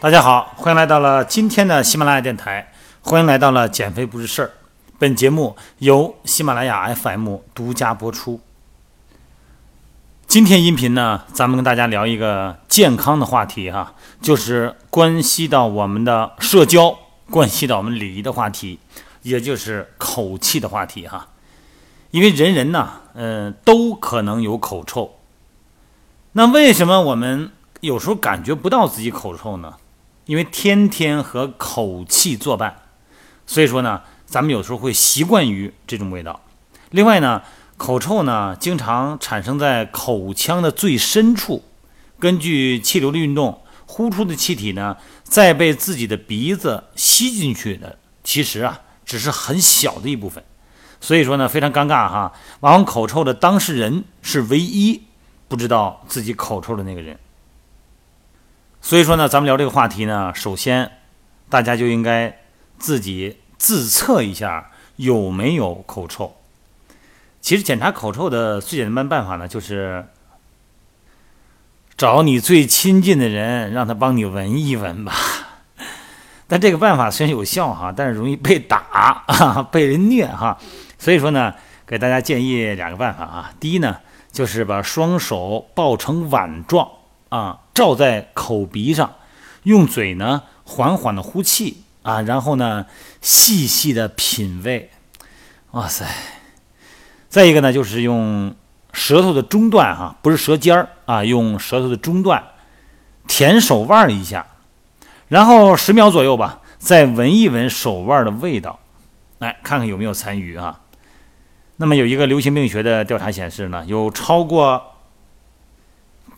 大家好，欢迎来到了今天的喜马拉雅电台，欢迎来到了减肥不是事儿。本节目由喜马拉雅 FM 独家播出。今天音频呢，咱们跟大家聊一个健康的话题哈，就是关系到我们的社交、关系到我们礼仪的话题，也就是口气的话题哈。因为人人呢，嗯，都可能有口臭。那为什么我们有时候感觉不到自己口臭呢？因为天天和口气作伴，所以说呢，咱们有时候会习惯于这种味道。另外呢，口臭呢经常产生在口腔的最深处，根据气流的运动，呼出的气体呢再被自己的鼻子吸进去的，其实啊只是很小的一部分。所以说呢，非常尴尬哈。往往口臭的当事人是唯一不知道自己口臭的那个人。所以说呢，咱们聊这个话题呢，首先大家就应该自己自测一下有没有口臭。其实检查口臭的最简单办法呢，就是找你最亲近的人，让他帮你闻一闻吧。但这个办法虽然有效哈，但是容易被打啊，被人虐哈。所以说呢，给大家建议两个办法啊。第一呢，就是把双手抱成碗状。啊，罩在口鼻上，用嘴呢缓缓的呼气啊，然后呢细细的品味，哇塞！再一个呢，就是用舌头的中段哈，不是舌尖儿啊，用舌头的中段舔手腕一下，然后十秒左右吧，再闻一闻手腕的味道，来看看有没有残余啊。那么有一个流行病学的调查显示呢，有超过。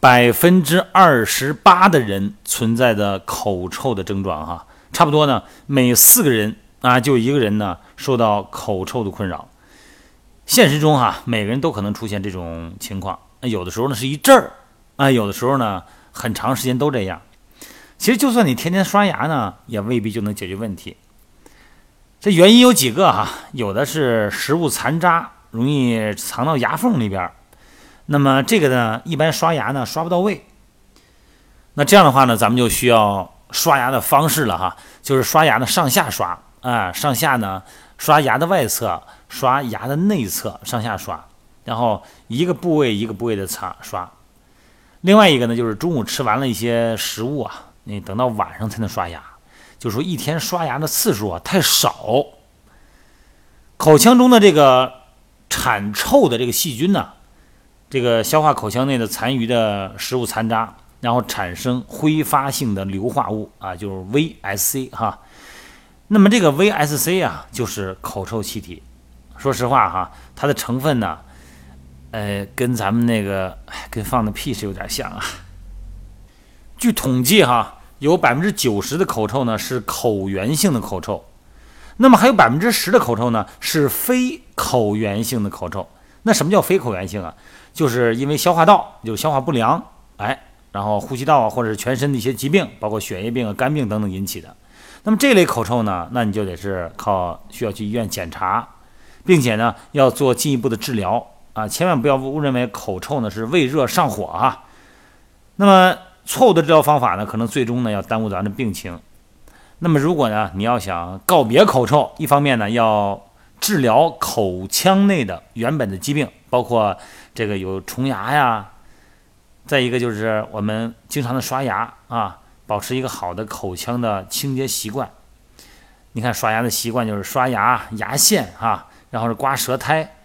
百分之二十八的人存在的口臭的症状，哈，差不多呢，每四个人啊，就一个人呢受到口臭的困扰。现实中哈，每个人都可能出现这种情况，那有的时候呢是一阵儿，啊，有的时候呢很长时间都这样。其实就算你天天刷牙呢，也未必就能解决问题。这原因有几个哈，有的是食物残渣容易藏到牙缝里边。那么这个呢，一般刷牙呢刷不到位。那这样的话呢，咱们就需要刷牙的方式了哈，就是刷牙呢上下刷啊，上下呢刷牙的外侧，刷牙的内侧，上下刷，然后一个部位一个部位的擦刷。另外一个呢，就是中午吃完了一些食物啊，你等到晚上才能刷牙，就是说一天刷牙的次数啊太少，口腔中的这个产臭的这个细菌呢。这个消化口腔内的残余的食物残渣，然后产生挥发性的硫化物啊，就是 VSC 哈。那么这个 VSC 啊，就是口臭气体。说实话哈，它的成分呢，呃，跟咱们那个跟放的屁是有点像啊。据统计哈，有百分之九十的口臭呢是口源性的口臭，那么还有百分之十的口臭呢是非口源性的口臭。那什么叫非口源性啊？就是因为消化道就消化不良，哎，然后呼吸道啊，或者是全身的一些疾病，包括血液病啊、肝病等等引起的。那么这类口臭呢，那你就得是靠需要去医院检查，并且呢要做进一步的治疗啊，千万不要误认为口臭呢是胃热上火啊。那么错误的治疗方法呢，可能最终呢要耽误咱的病情。那么如果呢你要想告别口臭，一方面呢要治疗口腔内的原本的疾病，包括。这个有虫牙呀，再一个就是我们经常的刷牙啊，保持一个好的口腔的清洁习惯。你看刷牙的习惯就是刷牙牙线哈，然后是刮舌苔。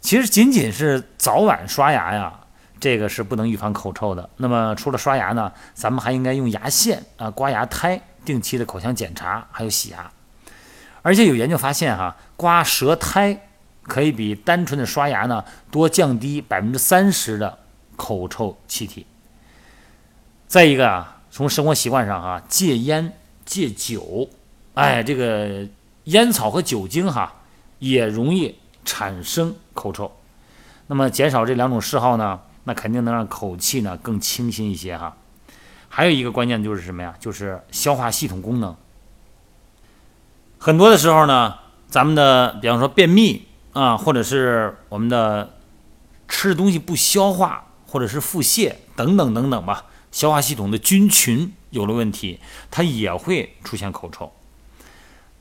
其实仅仅是早晚刷牙呀，这个是不能预防口臭的。那么除了刷牙呢，咱们还应该用牙线啊刮牙苔，定期的口腔检查，还有洗牙。而且有研究发现哈，刮舌苔。可以比单纯的刷牙呢多降低百分之三十的口臭气体。再一个啊，从生活习惯上哈，戒烟戒酒，哎，这个烟草和酒精哈也容易产生口臭。那么减少这两种嗜好呢，那肯定能让口气呢更清新一些哈。还有一个关键就是什么呀？就是消化系统功能。很多的时候呢，咱们的比方说便秘。啊，或者是我们的吃的东西不消化，或者是腹泻等等等等吧，消化系统的菌群有了问题，它也会出现口臭。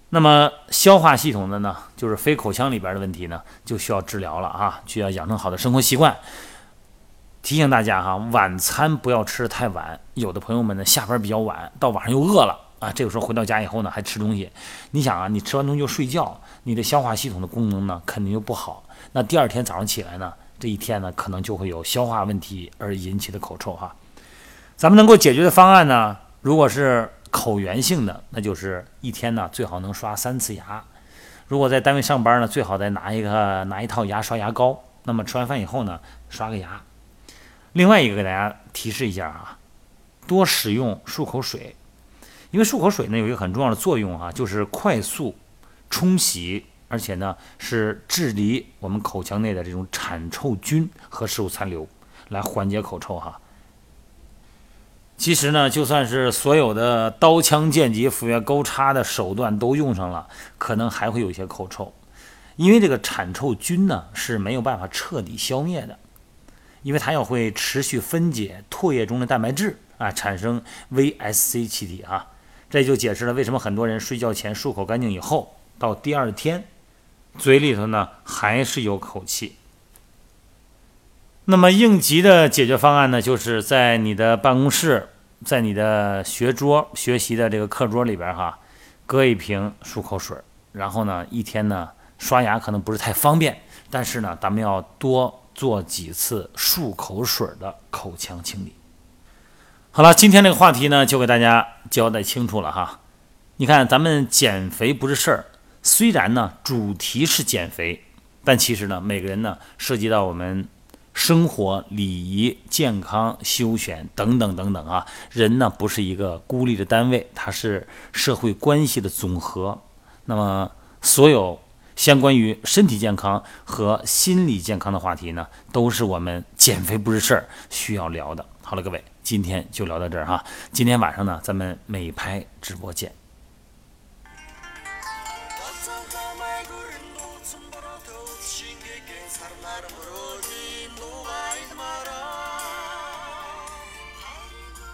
那么消化系统的呢，就是非口腔里边的问题呢，就需要治疗了啊，需要养成好的生活习惯。提醒大家哈，晚餐不要吃太晚。有的朋友们呢，下班比较晚，到晚上又饿了啊，这个时候回到家以后呢，还吃东西。你想啊，你吃完东西就睡觉，你的消化系统的功能呢，肯定就不好。那第二天早上起来呢，这一天呢，可能就会有消化问题而引起的口臭哈。咱们能够解决的方案呢，如果是。口源性的，那就是一天呢最好能刷三次牙。如果在单位上班呢，最好再拿一个拿一套牙刷牙膏。那么吃完饭以后呢，刷个牙。另外一个给大家提示一下啊，多使用漱口水，因为漱口水呢有一个很重要的作用啊，就是快速冲洗，而且呢是治理我们口腔内的这种产臭菌和食物残留，来缓解口臭哈。其实呢，就算是所有的刀枪剑戟斧钺钩叉的手段都用上了，可能还会有一些口臭，因为这个产臭菌呢是没有办法彻底消灭的，因为它要会持续分解唾液中的蛋白质啊，产生 VSC 气体啊，这就解释了为什么很多人睡觉前漱口干净以后，到第二天嘴里头呢还是有口气。那么应急的解决方案呢，就是在你的办公室。在你的学桌学习的这个课桌里边哈，搁一瓶漱口水，然后呢，一天呢刷牙可能不是太方便，但是呢，咱们要多做几次漱口水的口腔清理。好了，今天这个话题呢，就给大家交代清楚了哈。你看，咱们减肥不是事儿，虽然呢主题是减肥，但其实呢，每个人呢涉及到我们。生活礼仪、健康、休闲等等等等啊，人呢不是一个孤立的单位，它是社会关系的总和。那么，所有相关于身体健康和心理健康的话题呢，都是我们减肥不是事儿需要聊的。好了，各位，今天就聊到这儿哈。今天晚上呢，咱们美拍直播见。